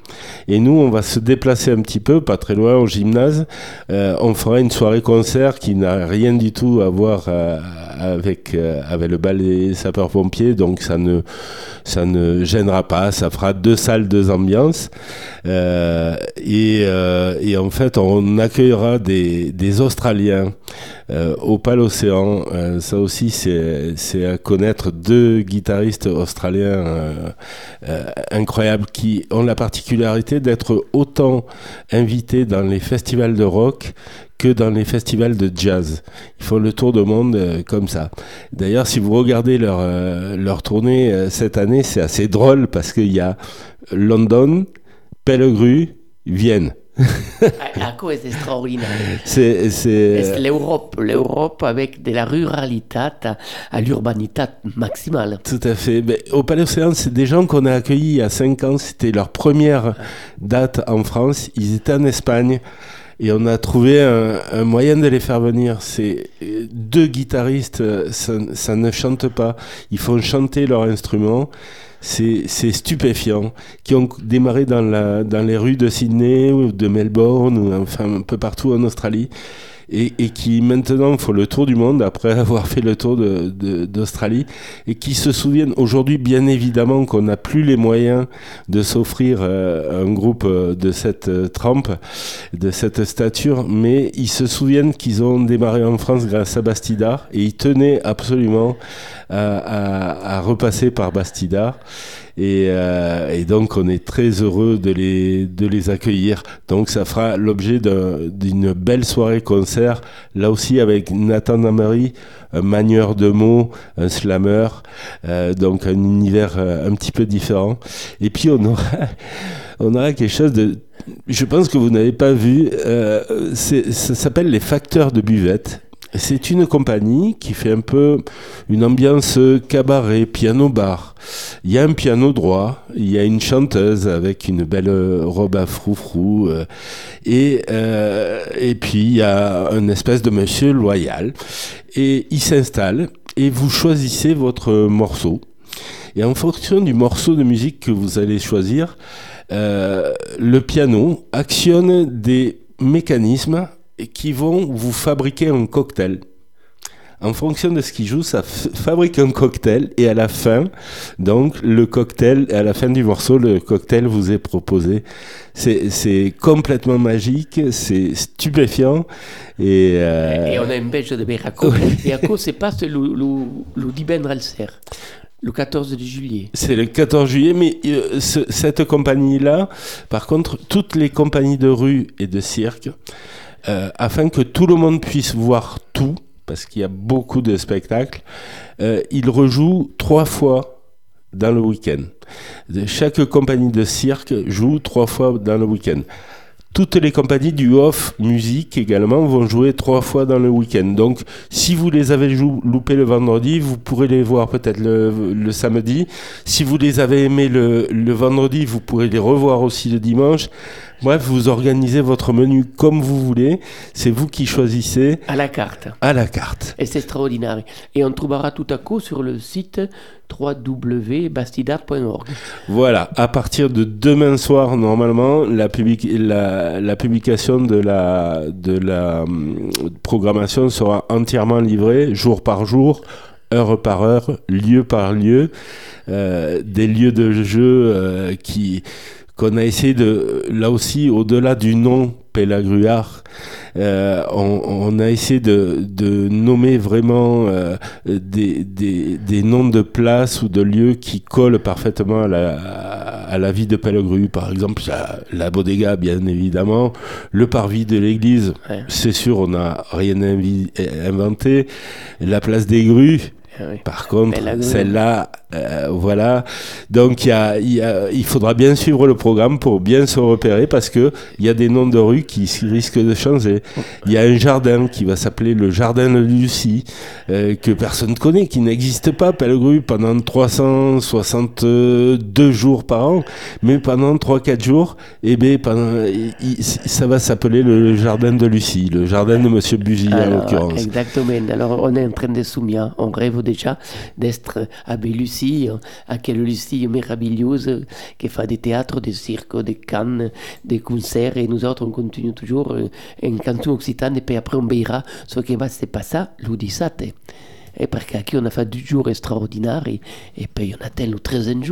Et nous, on va se déplacer un petit peu, pas très loin, au gymnase. Euh, on fera une soirée-concert qui n'a rien du tout à voir euh, avec, euh, avec le bal des sapeurs-pompiers, donc ça ne, ça ne gênera pas. Ça fera deux salles, deux ambiances. Et, et, en fait, on accueillera des, des Australiens euh, au Pal Océan. Euh, ça aussi, c'est à connaître deux guitaristes australiens euh, incroyables qui ont la particularité d'être autant invités dans les festivals de rock que dans les festivals de jazz. Ils font le tour du monde euh, comme ça. D'ailleurs, si vous regardez leur, euh, leur tournée euh, cette année, c'est assez drôle parce qu'il y a London, Pellegru, Vienne. À cause c'est extraordinaire. C'est, c'est... l'Europe, l'Europe avec de la ruralité à, à l'urbanité maximale. Tout à fait. Mais au Palais Océan, c'est des gens qu'on a accueillis il y a 5 ans. C'était leur première date en France. Ils étaient en Espagne. Et on a trouvé un, un, moyen de les faire venir. C'est deux guitaristes, ça, ça, ne chante pas. Ils font chanter leur instrument. C'est stupéfiant, qui ont démarré dans, la, dans les rues de Sydney ou de Melbourne, ou enfin un peu partout en Australie et, et, qui maintenant font le tour du monde après avoir fait le tour d'Australie et qui se souviennent aujourd'hui bien évidemment qu'on n'a plus les moyens de s'offrir euh, un groupe euh, de cette euh, trempe, de cette stature, mais ils se souviennent qu'ils ont démarré en France grâce à Bastidar et ils tenaient absolument à, à, à repasser par Bastidar. Et, euh, et, donc on est très heureux de les, de les accueillir. Donc ça fera l'objet d'une belle soirée concert, là aussi avec Nathan Damary, un manieur de mots, un slammer, euh, donc un univers euh, un petit peu différent. Et puis on aura, on aura quelque chose de... Je pense que vous n'avez pas vu, euh, ça s'appelle les facteurs de buvette. C'est une compagnie qui fait un peu une ambiance cabaret, piano-bar. Il y a un piano droit, il y a une chanteuse avec une belle robe à froufrou, euh, et, euh, et puis il y a un espèce de monsieur loyal. Et il s'installe, et vous choisissez votre morceau. Et en fonction du morceau de musique que vous allez choisir, euh, le piano actionne des mécanismes qui vont vous fabriquer un cocktail. En fonction de ce qui joue, ça fabrique un cocktail et à la fin, donc le cocktail, à la fin du morceau, le cocktail vous est proposé. C'est complètement magique, c'est stupéfiant. Et, euh... et, on a une belge de Beraco. cause, c'est pas le, le, le Dibenrelser. Le 14 juillet. C'est le 14 juillet, mais euh, ce, cette compagnie-là, par contre, toutes les compagnies de rue et de cirque, euh, afin que tout le monde puisse voir tout, parce qu'il y a beaucoup de spectacles, euh, il rejoue trois fois dans le week-end. Chaque compagnie de cirque joue trois fois dans le week-end. Toutes les compagnies du off musique également vont jouer trois fois dans le week-end. Donc, si vous les avez loupés le vendredi, vous pourrez les voir peut-être le, samedi. Si vous les avez aimés le vendredi, vous pourrez les revoir aussi le dimanche. Bref, vous organisez votre menu comme vous voulez. C'est vous qui choisissez. À la carte. À la carte. Et c'est extraordinaire. Et on trouvera tout à coup sur le site www.bastidart.org. Voilà, à partir de demain soir, normalement, la, public la, la publication de la, de la hum, programmation sera entièrement livrée, jour par jour, heure par heure, lieu par lieu, euh, des lieux de jeu euh, qui qu'on a essayé de, là aussi, au-delà du nom Pélagruard, euh, on, on, a essayé de, de nommer vraiment euh, des, des, des, noms de places ou de lieux qui collent parfaitement à la, à la vie de Pellegru. Par exemple, la, la bodega, bien évidemment, le parvis de l'église, ouais. c'est sûr, on n'a rien inventé, la place des grues, oui. Par contre, celle-là, euh, voilà. Donc, y a, y a, il faudra bien suivre le programme pour bien se repérer parce que il y a des noms de rues qui risquent de changer. Il y a un jardin qui va s'appeler le jardin de Lucie, euh, que personne ne connaît, qui n'existe pas, Pellegru, pendant 362 jours par an. Mais pendant 3-4 jours, eh pendant, il, ça va s'appeler le jardin de Lucie, le jardin de Monsieur Buzy, en l'occurrence. Exactement. Alors, on est en train de souvenir, on rêve déjà d'être à Lucie, à quelle Lucie merveilleuse qui fait des théâtres, des cirques, des cannes, des concerts, et nous autres on continue toujours en canton occitan, et puis après on verra ce qui va se passer 17. Et parce qu'ici on a fait du jour extraordinaire, et, et puis on a tel le 13e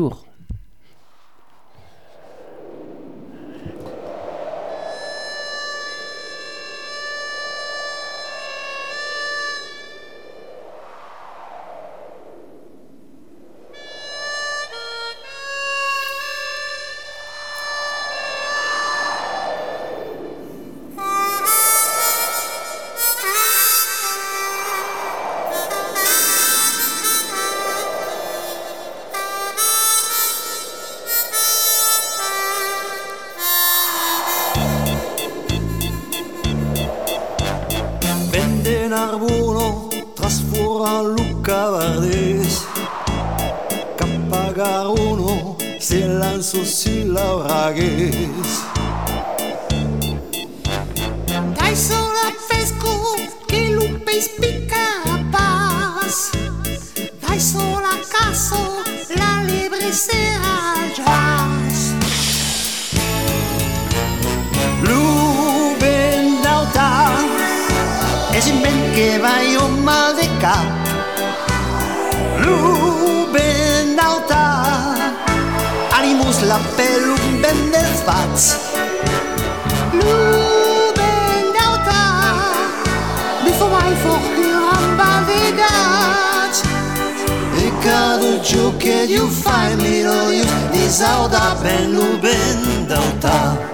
Vende Narbuno trasfuora Luca Vardés. Campagaruno se lanzó si la bragues. Tyson la pesco que Lupe pica a paz. Tyson la caso, la libre será ya. Benjamin gave I your malika Luben nauta Animus la pelum ben del faz Luben nauta Before I for here am baligat Ik had a joke you find me no use These out up and Luben nauta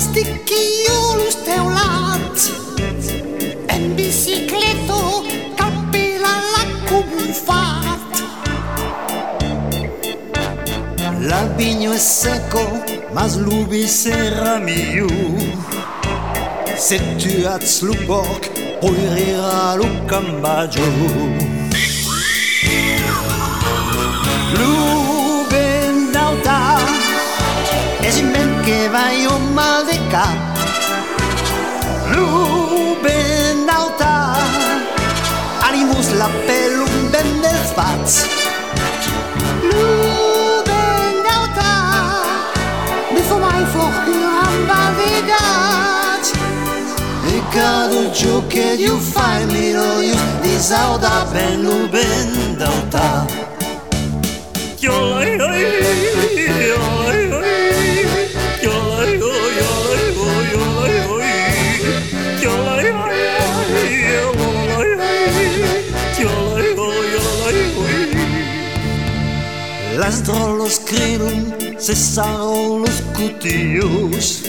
plastichiul steulat În en ca pe la lac umflat La biño seco mas lubi serramiu Se tu ați lupoc poirira lucambaju Lube nauta Es imen que vai măzica Luben alta Animus la pe lumben del sfaț Luben alta Before my fork am bavigat Ricardo Joker, you find me no use This out up and Luben alta Dentro los crimen cesaron los cutillos,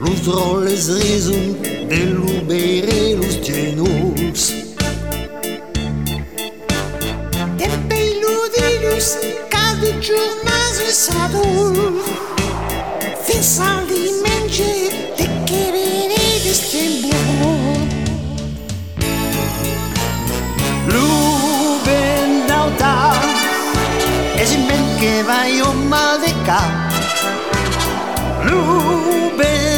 los roles rizum de luberé los llenos. Tempe iludidos, cada jornada es adulto, fin salina. vai uma de cá Lubenauta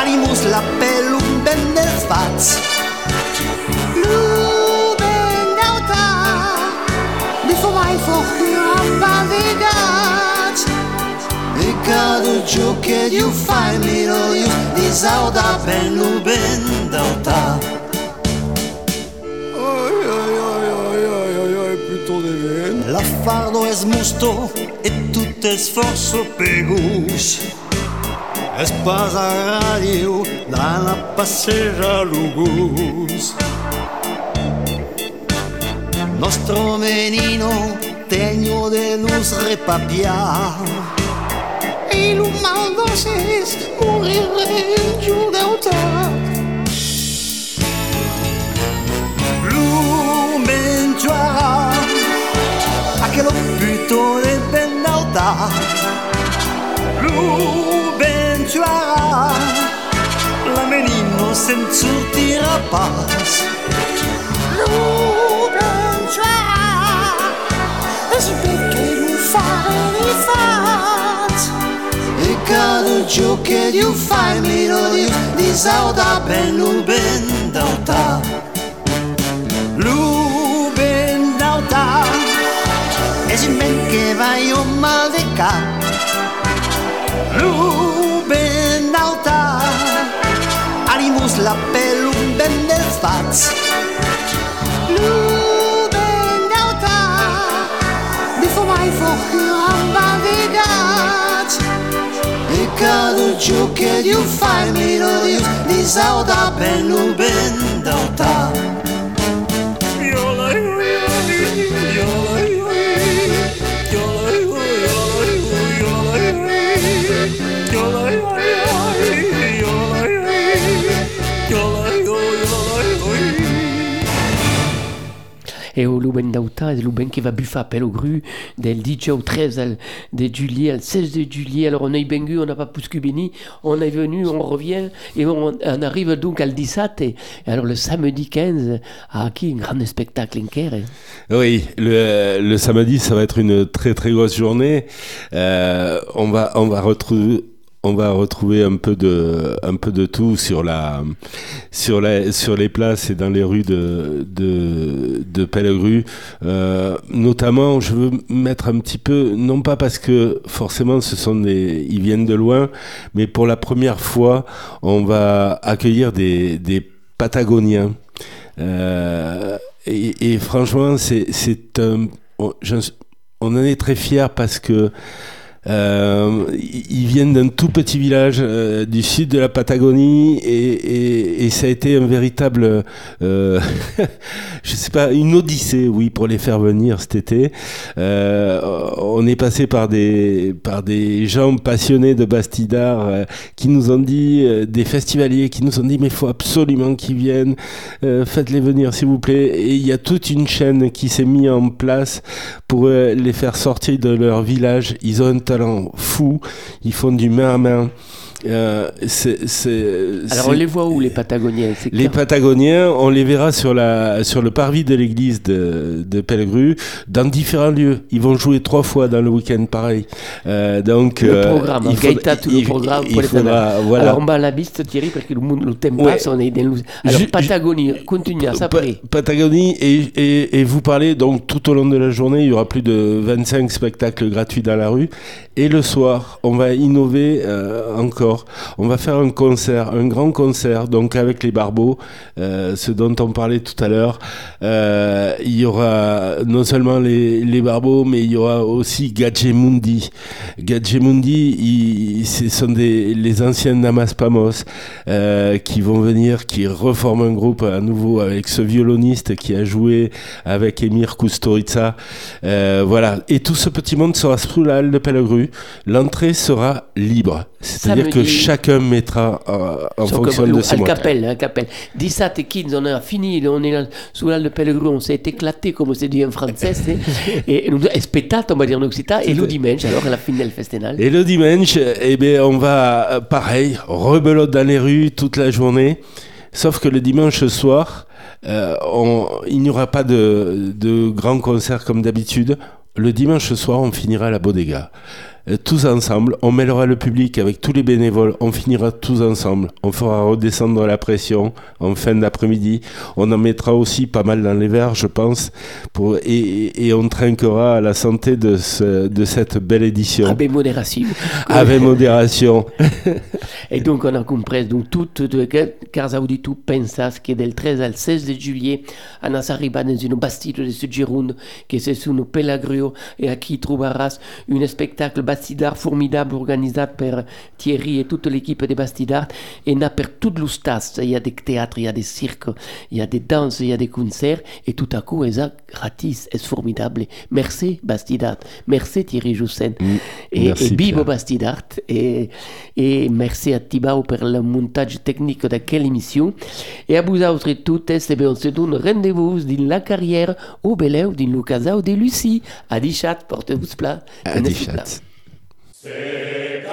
Animus la pe lumben de faț Lubenauta Before my for you am vadegat Because the joke you find me no use This out up and Lubenauta La fardo es musto e tout esforço pegus. Es pas a radio da la passera lugus. Nostro menino teño de luz repapiar. E lo mal doces morir en giu de otar. l'uventuara, la menino se'n sortirà pas. L'uventuara, si perché non fare di fat, e cada giù che Dio fa il melodie di sauda ben l'ubendauta. L'uventuara, es meint che vai o mal de cá. Ruben alta, animus la pelum ben del fats. Ruben alta, de fomai focham bavidat. E cada giù che un fai, mi lo Dio, di sauda ben luben. Au Louben d'Auta, le Louben qui va buffer appel au gru, del 10 au 13 al- de juillet, al 16 de juillet. Alors on est bengu, on n'a pas plus béni, on est venu, on revient, et on, arrive donc al 17. Et, alors le samedi 15, à qui un grand spectacle en Caire. Oui, le, le samedi, ça va être une très très grosse journée. Euh, on va on va retrouver on va retrouver un peu de, tout sur la, sur la, sur les places et dans les rues de, de, Pellegru. Euh, notamment, je veux mettre un petit peu, non pas parce que forcément ce sont des, ils viennent de loin, mais pour la première fois, on va accueillir des, Patagoniens. Euh, et, franchement, on en est très fiers parce que euh, ils viennent d'un tout petit village euh, du sud de la Patagonie et, et, et, ça a été un véritable, euh, je sais pas, une odyssée, oui, pour les faire venir cet été. Euh, on est passé par des par des gens passionnés de Bastidar euh, qui nous ont dit, des festivaliers qui nous ont dit, mais il faut absolument qu'ils viennent, faites-les venir s'il vous plaît. Et il y a toute une chaîne qui s'est mise en place pour les faire sortir de leur village. Ils ont talent fou, ils font du main à main. Euh, c'est, c'est, Alors on les voit où les Patagoniens? Les Patagoniens, on les verra sur, la, sur le parvis de l'église de, de Pellegru, dans différents lieux. Ils vont jouer trois fois dans le week-end, pareil. Euh, donc, le euh, programme, il faudra, Gaïta, tout il, le programme. Il, il faudra, voilà. Alors on va à la piste, Thierry, parce que le, monde, le thème ouais. passe, on est dans Alors je, Patagonie, continue à après. Patagonie, et, et, et vous parlez, donc tout au long de la journée, il y aura plus de 25 spectacles gratuits dans la rue. Et le soir, on va innover euh, encore. On va faire un concert, un grand concert, donc avec les Barbeaux, euh, ce dont on parlait tout à l'heure. Euh, il y aura non seulement les, les Barbeaux, mais il y aura aussi. Gadgemundi, ils, ce sont des, les anciens Namas Pamos euh, qui vont venir, qui reforment un groupe à nouveau avec ce violoniste qui a joué avec Emir Kusturica. Euh, voilà. Et tout ce petit monde sera sous la halle de Pellegru l'entrée sera libre. C'est-à-dire que chacun mettra euh, en fonction de ses moyens. Capelle, hein, capelle. Dissat et Kids, on a fini, on est sous la de Pellegrin, on s'est éclaté, comme c'est dit en français, et, nous spectacle, on va dire en occitan, et le dimanche, alors à la fin du festival. Et le dimanche, eh bien, on va, euh, pareil, rebelote dans les rues toute la journée, sauf que le dimanche soir, euh, on, il n'y aura pas de, de grands concerts comme d'habitude. Le dimanche soir, on finira à la Bodega. Euh, tous ensemble, on mêlera le public avec tous les bénévoles, on finira tous ensemble, on fera redescendre la pression en fin d'après-midi, on en mettra aussi pas mal dans les verres, je pense, pour, et, et on trinquera à la santé de, ce, de cette belle édition. Avec modération. Avec modération. et donc on a compris, donc tout, car auditu pensas que del 13 al 16 de juillet, on arriba dans une bastide de ce Gironde, que c'est sous nos Pelagrio, et à qui trouveras un spectacle Bastidard formidable organisé par Thierry et toute l'équipe de Bastidard et n'a per tout l'ustas. Il y a des théâtres, il y a des cirques, il y a des danses, il y a des concerts et tout à coup, c'est gratis, c'est formidable? Merci Bastidard, merci Thierry Joussen mm, et, et Bibo Bastidard et, et merci à Tibao pour le montage technique de quelle émission. Et à vous autres toutes, eh bien, on se donne rendez-vous dans la carrière au Beleu, dans le Casao de Lucie. À Dichat, portez-vous plat. À Dichat. Sic